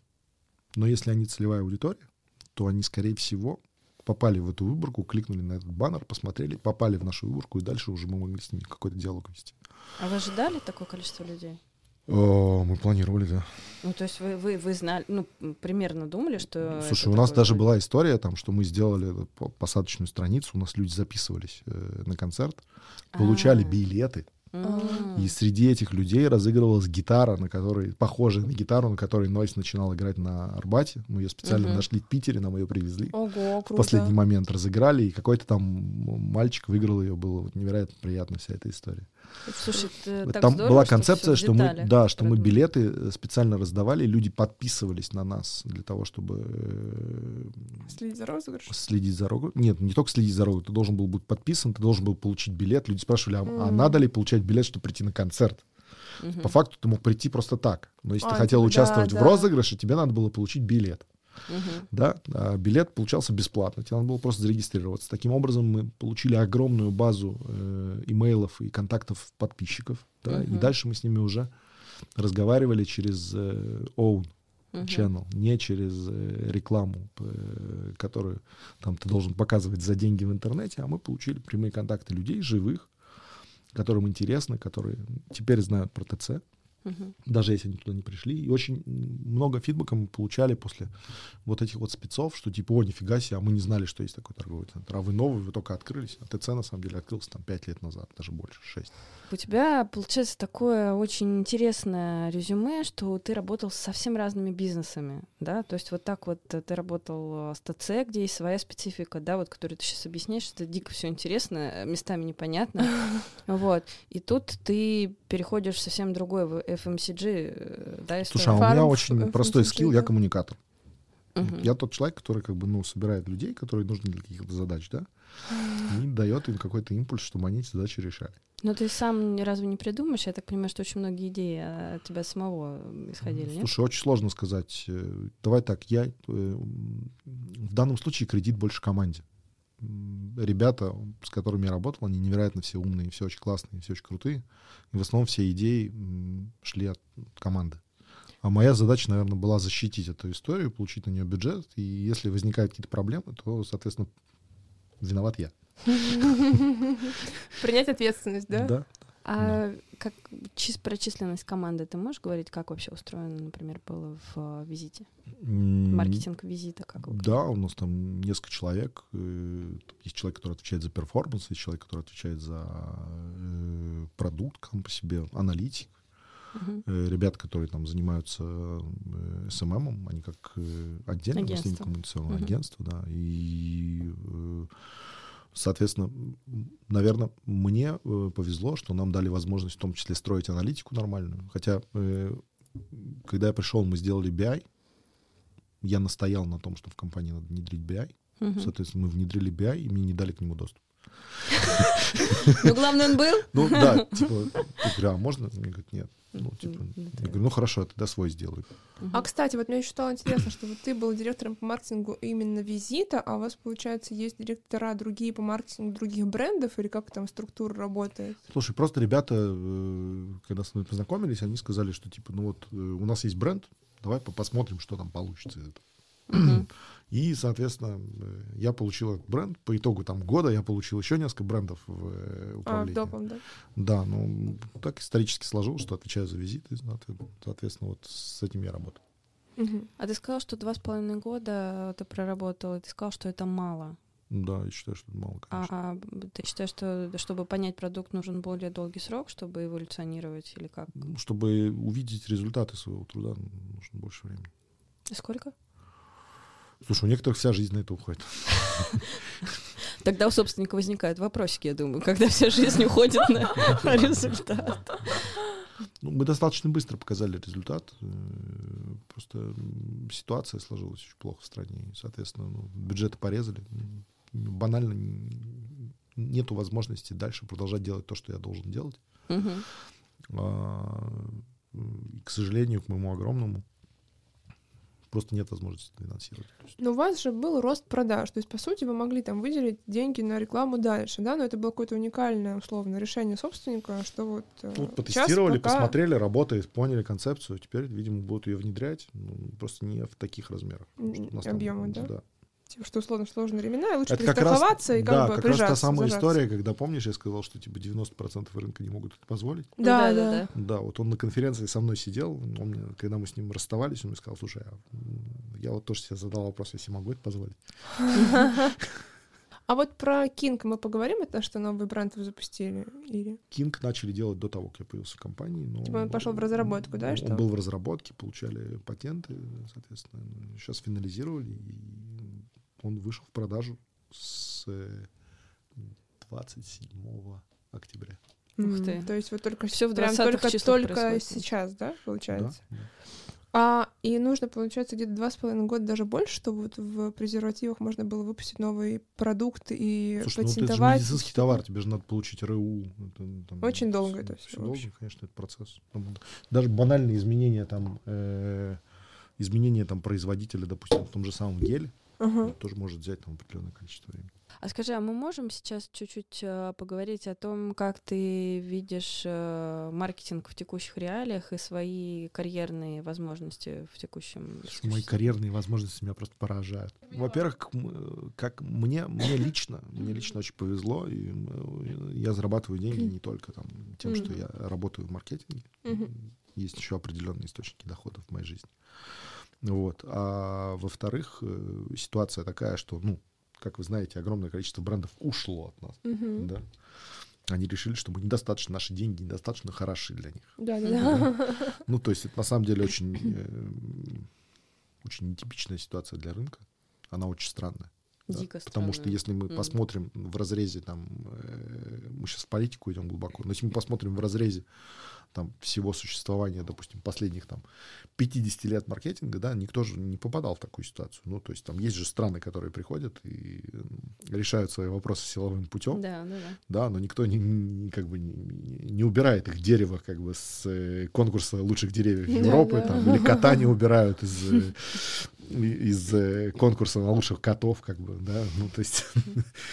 но если они целевая аудитория, то они, скорее всего, попали в эту выборку, кликнули на этот баннер, посмотрели, попали в нашу выборку, и дальше уже мы могли с ними какой-то диалог вести. А вы ожидали такое количество людей? О, мы планировали, да. Ну, то есть вы, вы, вы знали, ну, примерно думали, что... Слушай, у нас такое даже была история, там, что мы сделали посадочную страницу, у нас люди записывались э, на концерт, получали А. билеты. И среди этих людей разыгрывалась гитара, на которой, похожая на гитару, на которой Нойс начинал играть на Арбате. Мы ее специально Мгм. нашли в Питере, нам ее привезли. Ого, В круто. последний момент разыграли, и какой-то там мальчик выиграл ее, было вот невероятно приятно вся эта история. Слушай, это так Там здорово, была что концепция, в что мы, да, что мы продумано. билеты э, специально раздавали, люди подписывались на нас для того, чтобы э, Следить за розыгрышем. следить за рогу. Нет, не только следить за рогу, ты должен был быть подписан, ты должен был получить билет. Люди спрашивали, а, а Мгм. надо ли получать билет, чтобы прийти на концерт? Мгм. По факту ты мог прийти просто так. Но если А, ты хотел типа, участвовать да, в да. розыгрыше, тебе надо было получить билет. Мгм. Да? А билет получался бесплатно, тебе надо было просто зарегистрироваться. Таким образом, мы получили огромную базу э, имейлов и контактов подписчиков. Да? И Мгм. дальше мы с ними уже разговаривали через э, own Мгм. channel, не через э, рекламу, э, которую там ты должен показывать за деньги в интернете, а мы получили прямые контакты людей живых, которым интересно, которые теперь знают про ТЦ, Мгм. даже если они туда не пришли. И очень много фидбэка мы получали после вот этих вот спецов, что типа, о, нифига себе, а мы не знали, что есть такой торговый центр. А вы новый, вы только открылись. А ТЦ, на самом деле, открылся там 5 лет назад, даже больше, 6. У тебя получается такое очень интересное резюме, что ты работал с совсем разными бизнесами, да, то есть вот так вот э, ты работал э, с ТЦ, где есть своя специфика, да, вот, которую ты сейчас объясняешь, это дико все интересно, э, местами непонятно, вот, и тут ты переходишь в совсем другой FMCG, э, да, Слушай, а у меня очень ф- простой FMCG, скилл, я да. коммуникатор. Мгм. Я тот человек, который как бы, ну, собирает людей, которые нужны для каких-то задач, да, и дает им какой-то импульс, чтобы они эти задачи решали. Но ты сам ни разу не придумаешь, я так понимаю, что очень многие идеи от тебя самого исходили, нет? Слушай, очень сложно сказать. Э, Давай так, я э, в данном случае кредит больше команде. Ребята, с которыми я работал, они невероятно все умные, все очень классные, все очень крутые. И в основном все идеи шли от команды. А моя задача, наверное, была защитить эту историю, получить на нее бюджет. И если возникают какие-то проблемы, то, соответственно, виноват я. Принять ответственность, да? Да. А как чис- про численность команды ты можешь говорить, как вообще устроено, например, было в э, визите? Маркетинг визита, как вы- Да, у нас там несколько человек. э, Есть человек, который отвечает за performance, есть человек, который отвечает за э, продукт сам по себе, аналитик. Э, Ребята, которые там занимаются SMM ом, они как отдельно, мы с ними Агентство. коммуникационное Мгм. агентство, да. И, соответственно, наверное, мне э, повезло, что нам дали возможность в том числе строить аналитику нормальную. Хотя, э, когда я пришел, мы сделали BI, я настоял на том, что в компании надо внедрить BI. Мгм. Соответственно, мы внедрили BI, и мне не дали к нему доступ. Ну, главное, он был. Ну да, типа, а можно? Мне говорят, нет. Ну, типа, я говорю, ну хорошо, тогда свой сделаю. А, кстати, вот мне еще стало интересно, что вот ты был директором по маркетингу именно визита, а у вас, получается, есть директора другие по маркетингу других брендов, или как там структура работает? Слушай, просто ребята, э, когда с мной познакомились, они сказали, что типа, ну вот э, у нас есть бренд, давай по- посмотрим, что там получится из этого. Мгм. И, соответственно, э, я получил этот бренд. По итогу там года я получил еще несколько брендов в э, А, управлении. допом, да? Да, ну так исторически сложилось, что отвечаю за визиты, соответ- соответственно, вот с этим я работаю. Мгм. А ты сказал, что два с половиной года ты проработал, и ты сказал, что это мало. Да, я считаю, что это мало, конечно. А ты считаешь, что чтобы понять продукт, нужен более долгий срок, чтобы эволюционировать или как? Чтобы увидеть результаты своего труда, нужно больше времени. Сколько? Слушай, у некоторых вся жизнь на это уходит. Тогда у собственника возникают вопросики, я думаю, когда вся жизнь уходит на результат. Ну, мы достаточно быстро показали результат. э, Просто ситуация сложилась очень плохо в стране. И, соответственно, ну, бюджеты порезали. Банально н- нету возможности дальше продолжать делать то, что я должен делать. Мгм. А, к сожалению, к моему огромному, просто нет возможности финансировать. Но у вас же был рост продаж, то есть, по сути, вы могли там выделить деньги на рекламу дальше, да, но это было какое-то уникальное, условно, решение собственника, что вот... э, ну, потестировали, пока- посмотрели, работает, поняли концепцию. Теперь, видимо, будут ее внедрять, ну, просто не в таких размерах. Объемы, да? Типа, что условно сложные времена, и лучше Это как раз, перестраховаться и как да, бы как раз та самая зажаться. история, когда, помнишь, я сказал, что типа 90% рынка не могут это позволить. Да, да. Да, вот он на конференции со мной сидел, он мне, когда мы с ним расставались, он мне сказал, слушай, а, я вот тоже себе задал вопрос, если могу это позволить. А вот про King мы поговорим, это что новый бренд вы запустили? Или... Кинг начали делать до того, как я появился в компании. Но Типа он пошел в разработку, да, Он что? был в разработке, получали патенты, соответственно. Сейчас финализировали, и он вышел в продажу с э, 27 октября. Ух ты. То есть вот только Всё в прям 20-х только, только происходит. сейчас, да, получается? Да, да. А и нужно, получается, где-то два с половиной года даже больше, чтобы вот в презервативах можно было выпустить новый продукт и Слушай, ну вот это же патентовать. медицинский товар, тебе же надо получить РУ. Это, там, Очень долго это Очень всё долго, вообще. конечно, это процесс. Там Даже банальные изменения там, э, изменения там производителя, допустим, в том же самом геле, Ага. тоже может взять там определенное количество времени. А скажи, а мы можем сейчас чуть-чуть э, поговорить о том, как ты видишь э, маркетинг в текущих реалиях и свои карьерные возможности в текущем... Мои карьерные возможности меня просто поражают. Во-первых, к м- как мне, мне лично, мне лично очень повезло, и м, я зарабатываю деньги не только там тем, что я работаю в маркетинге. Есть еще определенные источники доходов в моей жизни. Вот. А во-вторых, э, ситуация такая, что, ну, как вы знаете, огромное количество брендов ушло от нас. Мгм. Да? Они решили, что мы недостаточно, наши деньги недостаточно хороши для них. Да, да, да. Ну, то есть это на самом деле очень, э, очень нетипичная ситуация для рынка. Она очень странная. да. Дико Потому что странная. если мы посмотрим в разрезе, там, э, мы сейчас в политику идем глубоко, но если мы посмотрим в разрезе там, всего существования, допустим, последних там, 50 лет маркетинга, да, никто же не попадал в такую ситуацию. Ну, то есть там есть же страны, которые приходят и решают свои вопросы силовым путем, Да, да, да. да, но никто не, не- как бы не, не убирает их дерево как бы с э, конкурса лучших деревьев Да, Европы, да. там, или кота не убирают из, э, из э, конкурса на лучших котов, как бы, да, ну, то есть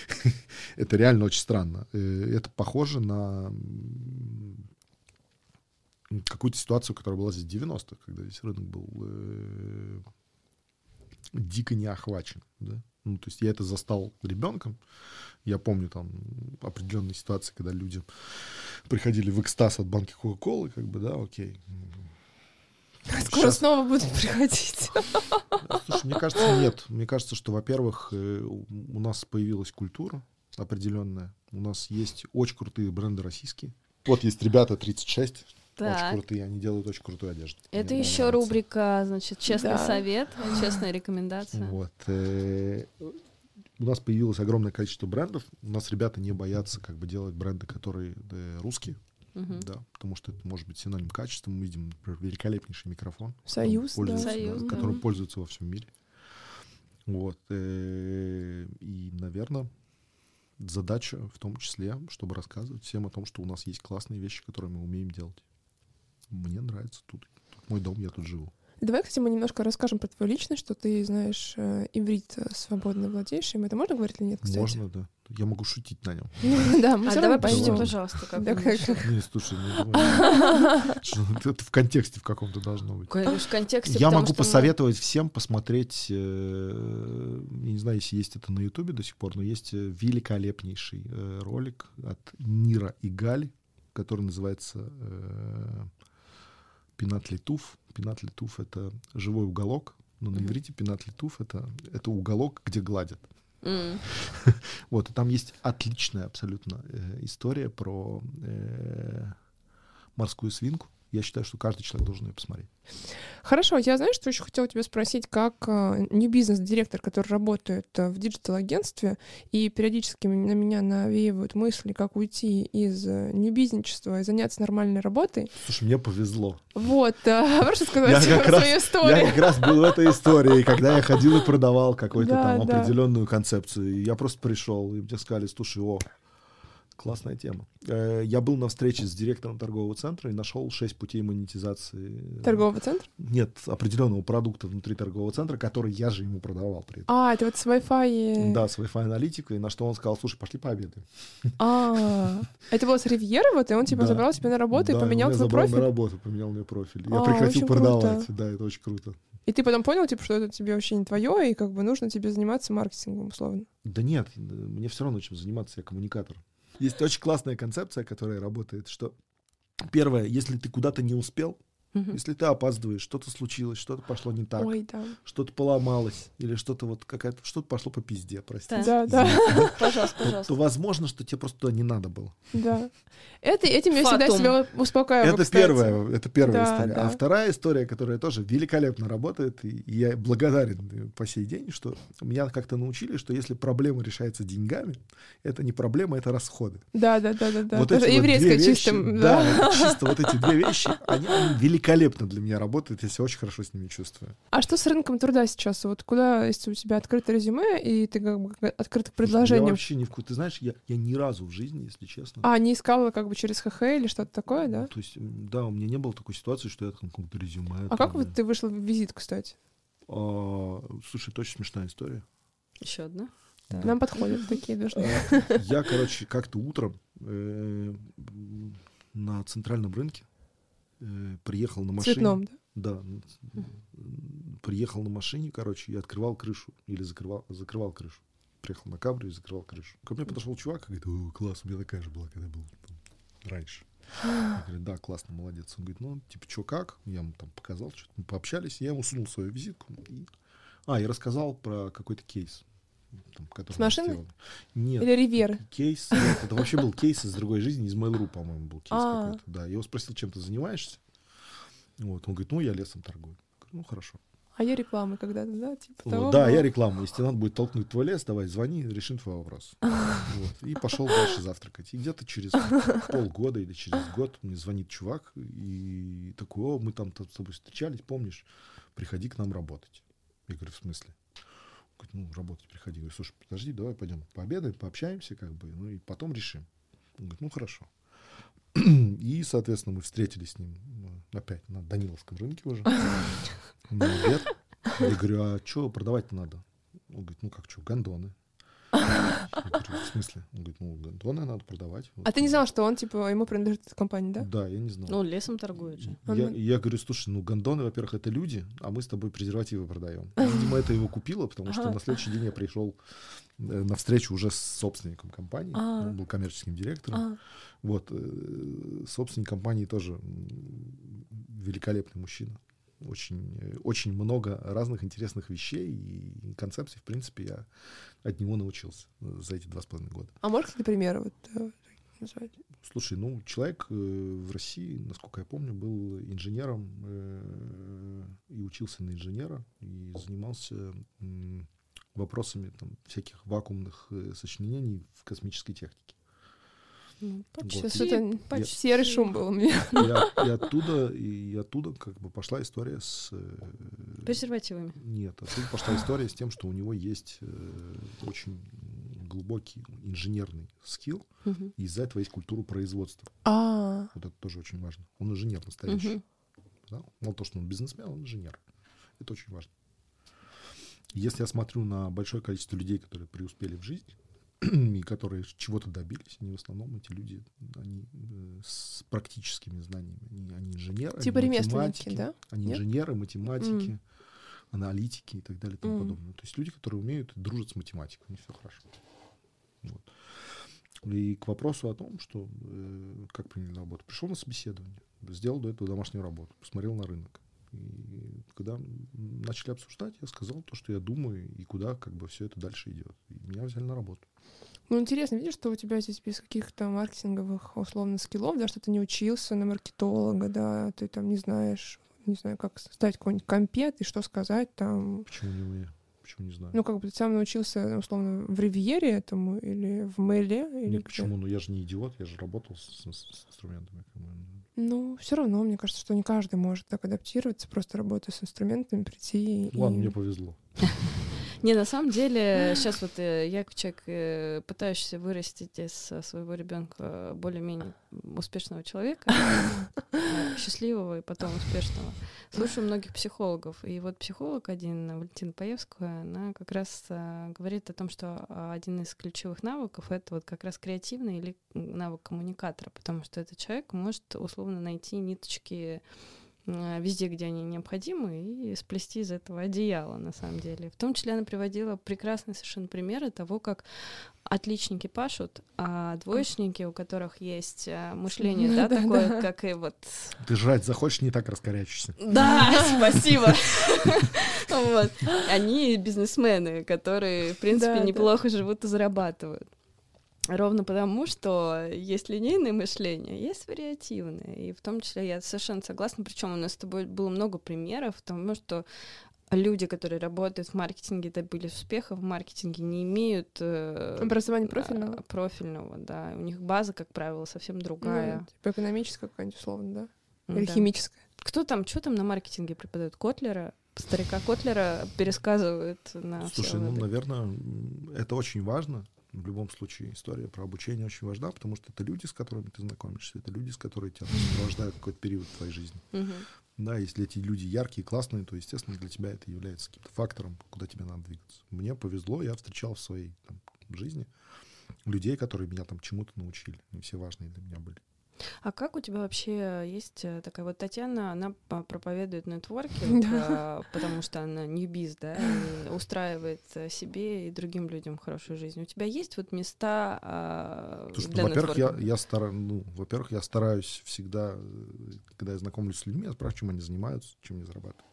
это реально очень странно. Это похоже на какую-то ситуацию, которая была здесь в 90-х, когда весь рынок был э, дико не охвачен, да. Ну, то есть я это застал ребенком, я помню там определенные ситуации, когда люди приходили в экстаз от банки Кока-Колы, как бы, да, окей. Скоро Щас- снова будут приходить. Слушай, мне кажется, нет. Мне кажется, что, во-первых, э, у нас появилась культура определенная. У нас есть очень крутые бренды российские. Вот есть ребята 36, очень Так. крутые, они делают очень крутую одежду. Это Мне еще нравится. рубрика, значит, честный Да. совет, честная рекомендация. Вот. э, У нас появилось огромное количество брендов. У нас ребята не боятся как бы делать бренды, которые э, русские, Мгм. да, потому что это может быть синоним качества. Мы видим, например, великолепнейший микрофон, Союз, да. Союз, да. которым пользуются во всем мире. Вот. э, И, наверное, задача в том числе, чтобы рассказывать всем о том, что у нас есть классные вещи, которые мы умеем делать. Мне нравится тут. Тут мой дом, я тут живу. Давай, кстати, мы немножко расскажем про твою личность, что ты знаешь э, иврит э, свободно владеешь им. Это можно говорить или нет, кстати? Можно, да. Я могу шутить на нем. Да, мы А давай поймём. пожалуйста, как. Не, слушай, ну. Что, это в контексте в каком-то должно быть. Конечно, в контексте, Я могу посоветовать всем посмотреть, э, я не знаю, если есть это на Ютубе до сих пор, но есть великолепнейший ролик от Нира и Гали, который называется Пинат Литуф. Пинат Литуф — это живой уголок, но на Мгм. иврите Пинат Литуф — это, это уголок, где гладят. М. Вот, и там есть отличная абсолютно э, история про э, морскую свинку. Я считаю, что каждый человек должен ее посмотреть. Хорошо, я знаю, что еще хотела тебя спросить, как не бизнес-директор, который работает э, в digital-агентстве, и периодически на меня навеивают мысли, как уйти из нью-бизнесчества и заняться нормальной работой. Слушай, мне повезло. Вот, э, прошу Я сказать как про раз- свою Я историю. как раз был в этой истории, когда я ходил и продавал какую-то Да, там да. определенную концепцию. И я просто пришел, и мне сказали, слушай, о, классная тема. Э, Я был на встрече с директором торгового центра и нашел шесть путей монетизации. Торгового центра? Нет, определенного продукта внутри торгового центра, который я же ему продавал при этом. А, это вот с Wi-Fi. Да, с Wi-Fi аналитикой, на что он сказал, слушай, пошли пообедаем. А, это было с Ривьеры, вот, и он типа забрал тебя на работу и поменял забрал профиль. на работу, поменял мне профиль. Я А, прекратил продавать. Да, это очень круто. И ты потом понял, типа, что это тебе вообще не твое, и как бы нужно тебе заниматься маркетингом, условно. Да нет, э, мне все равно чем заниматься, я коммуникатор. Есть очень классная концепция, которая работает, что первое, если ты куда-то не успел, Мгм. если ты опаздываешь, что-то случилось, что-то пошло не так, Ой, да. что-то поломалось, или что-то вот какая-то, что-то пошло по пизде, простите. Да, да, Извините, Пожалуйста, То, пожалуйста. то возможно, что тебе просто туда не надо было. да. Это, этим я всегда себя успокаиваю, это первая, это первая Да, история. да. А вторая история, которая тоже великолепно работает, и я благодарен по сей день, что меня как-то научили, что если проблема решается деньгами, это не проблема, это расходы. Да, да, да, да, да. Вот эти вот две чисто, вещи, да. чисто вот эти две вещи, они, они великолепно для меня работают, я себя очень хорошо с ними чувствую. А что с рынком труда сейчас? Вот куда, если у тебя открыто резюме, и ты как бы открыт к Я предложениям, вообще не вку... Ты знаешь, я, я ни разу в жизни, если честно. а не искала как бы через ХХ или что-то такое, да? То есть, да, у меня не было такой ситуации, что я там каком-то резюме. А там, как вот да. ты вышла в визит, кстати? А, слушай, это очень смешная история. Еще одна. Да. Нам подходят такие должны. Э, Я, короче, как-то утром э, на центральном рынке э, приехал на машине. Цветном, да? Да. Приехал на машине, короче, и открывал крышу. Или закрывал, закрывал крышу. Приехал на кабрию и закрывал крышу. Ко мне подошел чувак и говорит, «О, класс, у меня такая же была, когда я был там, раньше. Я говорю, да, классно, молодец. Он говорит, ну, типа, что, как? Я ему там показал, что-то мы пообщались. Я ему сунул свою визитку. И... А, и рассказал про какой-то кейс. Там, который С сделали. Нет, Или Ривьера? кейс. нет, это вообще был кейс из другой жизни, из Mail.ru, по-моему, был кейс А. какой-то. Да, я его спросил, чем ты занимаешься. Вот, он говорит, ну, я лесом торгую. Я говорю, ну, хорошо. А я рекламы когда-то, да? Типа Вот, того да, было. я реклама. Если надо будет толкнуть твой лес, давай, звони, решим твой вопрос. Вот, И пошел дальше завтракать. И где-то через полгода или через год мне звонит чувак и такой, о, мы там с тобой встречались, помнишь, приходи к нам работать. Я говорю, в смысле? Говорит, ну, работать приходи. Я говорю, слушай, подожди, давай пойдем пообедаем, пообщаемся, как бы, ну и потом решим. Он говорит, ну, хорошо. И, соответственно, мы встретились с ним э, опять на Даниловском рынке уже. На обед. Я говорю, а что продавать надо? Он говорит, ну как что, гондоны. В смысле? Он говорит, ну гондоны надо продавать. А ты не знал, что он, типа, ему принадлежит эта компания, да? Да, я не знал. Ну, лесом торгует же. Я, я говорю, слушай, ну гондоны, во-первых, это люди, а мы с тобой презервативы продаем. Видимо, это его купило, потому что на следующий день я пришел э, на встречу уже с собственником компании. А. Он был коммерческим директором. А, Вот, э, собственник компании тоже великолепный мужчина. Очень, э, очень много разных интересных вещей и концепций, в принципе, я от него научился э, за эти два с половиной года. а можешь какие-то примеры вот э, назвать? Слушай, ну, человек в России, насколько я помню, был инженером и учился на инженера, и занимался вопросами там, всяких вакуумных сочленений в космической технике. Ну, почти. Вот. Что-то почти. серый шум был у меня. И, и оттуда, и оттуда как бы пошла история с... э, Презервативами. Нет, оттуда пошла история с тем, что у него есть э, очень глубокий инженерный скилл, Мгм. и из-за этого есть культура производства. А, Вот это тоже очень важно. Он инженер настоящий. Мгм. Да? Мало того, что он бизнесмен, он инженер. Это очень важно. Если я смотрю на большое количество людей, которые преуспели в жизни, и которые чего-то добились, они в основном, эти люди, они э, с практическими знаниями. Они, они инженеры, типа они математики, да? Они Нет? инженеры, математики, М. аналитики и так далее и тому М. подобное. То есть люди, которые умеют дружат с математикой, у них все хорошо. Вот. И к вопросу о том, что э, как приняли на работу. Пришел на собеседование, сделал до этого домашнюю работу, посмотрел на рынок. И когда начали обсуждать, я сказал то, что я думаю, и куда как бы все это дальше идет. И меня взяли на работу. Ну, интересно, видишь, что у тебя здесь без каких-то маркетинговых, условно, скиллов, да, что ты не учился на маркетолога, да, ты там не знаешь, не знаю, как ставить какой-нибудь компет и что сказать там. Почему не умею? Почему не знаю? Ну, как бы ты сам научился, условно, в Ривьере этому или в Мэле, или Нет, почему? Ну я же не идиот, я же работал с, с- с инструментами. как бы. Ну, все равно, мне кажется, что не каждый может так адаптироваться, просто работая с инструментами, прийти и... Ладно, мне повезло. Не, на самом деле, сейчас вот э, я как человек, э, пытающийся вырастить из э, своего ребенка более-менее успешного человека, счастливого и потом успешного, слушаю многих психологов. И вот психолог один, Валентина Паевская, она как раз говорит о том, что э, один из ключевых навыков — это вот как раз креативный или навык коммуникатора, потому что этот человек может условно найти ниточки везде, где они необходимы, и сплести из этого одеяло, на самом деле. В том числе она приводила прекрасные совершенно примеры того, как отличники пашут, а двоечники, у которых есть э, мышление, да, Да, такое, да. как и вот... Ты жрать захочешь, не так раскорячишься. Да, спасибо. Вот. Они бизнесмены, которые, в принципе, неплохо живут и зарабатывают. Ровно потому, что есть линейное мышление, есть вариативное. И в том числе я совершенно согласна. Причем у нас с тобой было много примеров тому, что люди, которые работают в маркетинге, добились успеха в маркетинге, не имеют э, Образование а, профильного? профильного, да. У них база, как правило, совсем другая. Ну, типа экономическая какая-нибудь, условно, да? Или Да. химическая. Кто там, что там на маркетинге преподают? Котлера? Старика Котлера пересказывают на Слушай, ну, наверное, это очень важно. В любом случае история про обучение очень важна, потому что это люди, с которыми ты знакомишься, это люди, с которыми тебя сопровождают какой-то период в твоей жизни. Да, если эти люди яркие, классные, то, естественно, для тебя это является каким-то фактором, куда тебе надо двигаться. Мне повезло, я встречал в своей там, жизни людей, которые меня там чему-то научили. Они все важные для меня были. А как у тебя вообще есть э, такая вот Татьяна, она проповедует нетворкинг, Да. э, потому что она ньюбиз, да, и устраивает э, себе и другим людям хорошую жизнь. У тебя есть вот места а, Слушай, ну, для во-первых, я, я ну, во-первых, я стараюсь всегда, когда я знакомлюсь с людьми, я спрашиваю, чем они занимаются, чем они зарабатывают.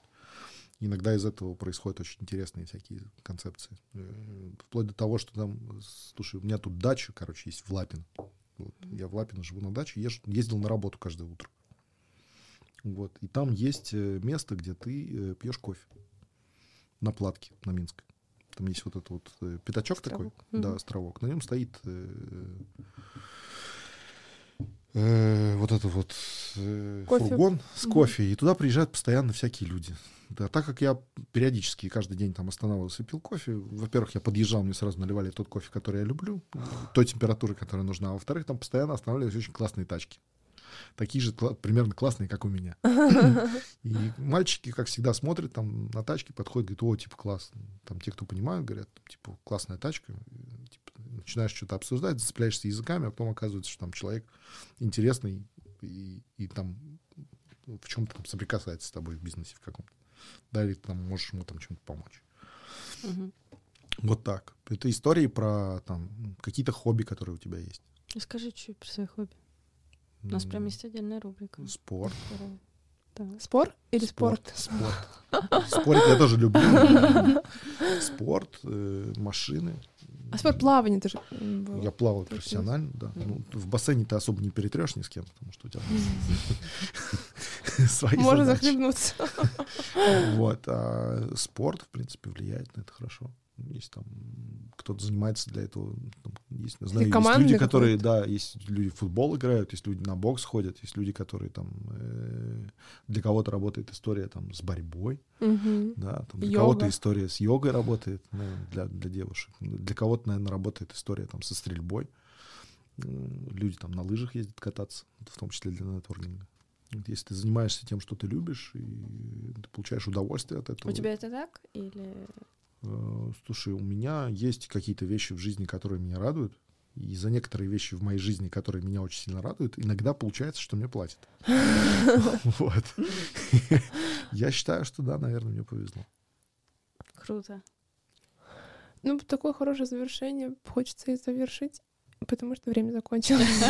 Иногда из этого происходят очень интересные всякие концепции. Э, Вплоть до того, что там, слушай, у меня тут дача, короче, есть в Лапино. Вот. Я в Лапино живу на даче, езж- ездил на работу каждое утро. Вот. И там есть э, место, где ты э, пьешь кофе на платке, на Минской. Там есть вот этот вот э, пятачок такой, Островок. да, островок. На нем стоит э, э, вот этот вот э, Кофе. фургон с кофе, и туда приезжают постоянно всякие люди. Да, так как я периодически каждый день там останавливался и пил кофе, во-первых, я подъезжал, мне сразу наливали тот кофе, который я люблю, той температуры, которая нужна, а во-вторых, там постоянно останавливались очень классные тачки. Такие же примерно классные, как у меня. И мальчики, как всегда, смотрят там на тачки, подходят, говорят, о, типа, класс. Там те, кто понимают, говорят, типа, классная тачка. Типа, начинаешь что-то обсуждать, зацепляешься языками, а потом оказывается, что там человек интересный и, и там в чем-то там соприкасается с тобой в бизнесе в каком-то. Да, или ты там можешь ему там чем-то помочь. Мгм. Вот так. Это истории про там какие-то хобби, которые у тебя есть. Расскажи чуть про свои хобби. У нас прям есть отдельная рубрика. Спорт. Здорово. Да. Спор или спорт? Спорт. Спорить я тоже люблю. Спорт, э, машины. А спорт плавание тоже м, было. Я плавал Крутилось. профессионально, да. Ну, в бассейне ты особо не перетрешь ни с кем, потому что у тебя свои Можно захлебнуться. Вот. А спорт, в принципе, влияет на это хорошо. Есть там кто-то занимается для этого. Там, есть, знаю, есть люди, которые, да, есть люди в футбол играют, есть люди на бокс ходят, есть люди, которые там э, для кого-то работает история там с борьбой, Мгм. да, там для Йога. кого-то история с йогой работает, ну, для, для девушек. Для кого-то, наверное, работает история там со стрельбой. Люди там на лыжах ездят кататься, в том числе для нетворкинга. Если ты занимаешься тем, что ты любишь, и ты получаешь удовольствие от этого. У тебя это так? Или Слушай, у меня есть какие-то вещи в жизни, которые меня радуют. И за некоторые вещи в моей жизни, которые меня очень сильно радуют, иногда получается, что мне платят. Вот. Я считаю, что да, наверное, мне повезло. круто? Ну, такое хорошее завершение. Хочется и завершить, потому что время закончилось.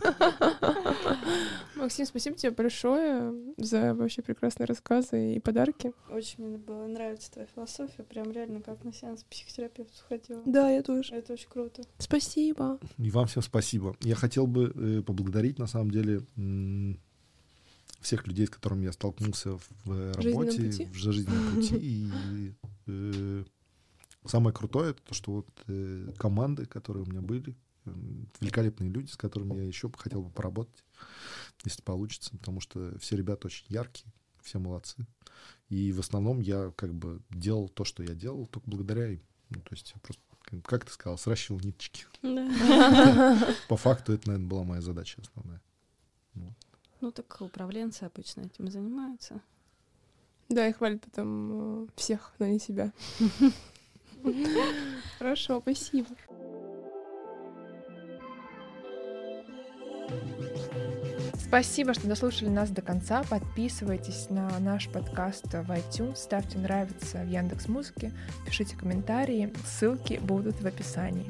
Максим, спасибо тебе большое за вообще прекрасные рассказы и подарки. Очень мне было нравится твоя философия, прям реально как на сеанс психотерапевта сходила. Да, я тоже. Это очень круто. Спасибо. И вам всем спасибо. Я хотел бы э, поблагодарить, на самом деле, всех людей, с которыми я столкнулся в работе, в жизненном пути. И э, самое крутое, это то, что вот э, команды, которые у меня были, великолепные люди, с которыми я еще бы хотел бы поработать, если получится, потому что все ребята очень яркие, все молодцы. И в основном я как бы делал то, что я делал, только благодаря им. Ну, то есть я просто, как- ты сказал, сращивал ниточки. Да. По факту это, наверное, была моя задача основная. Ну так управленцы обычно этим и занимаются. Да, и хвалит потом э, всех, но не себя. Хорошо, спасибо. Спасибо, что дослушали нас до конца. Подписывайтесь на наш подкаст в iTunes, ставьте нравится в Яндекс Музыке, пишите комментарии, ссылки будут в описании.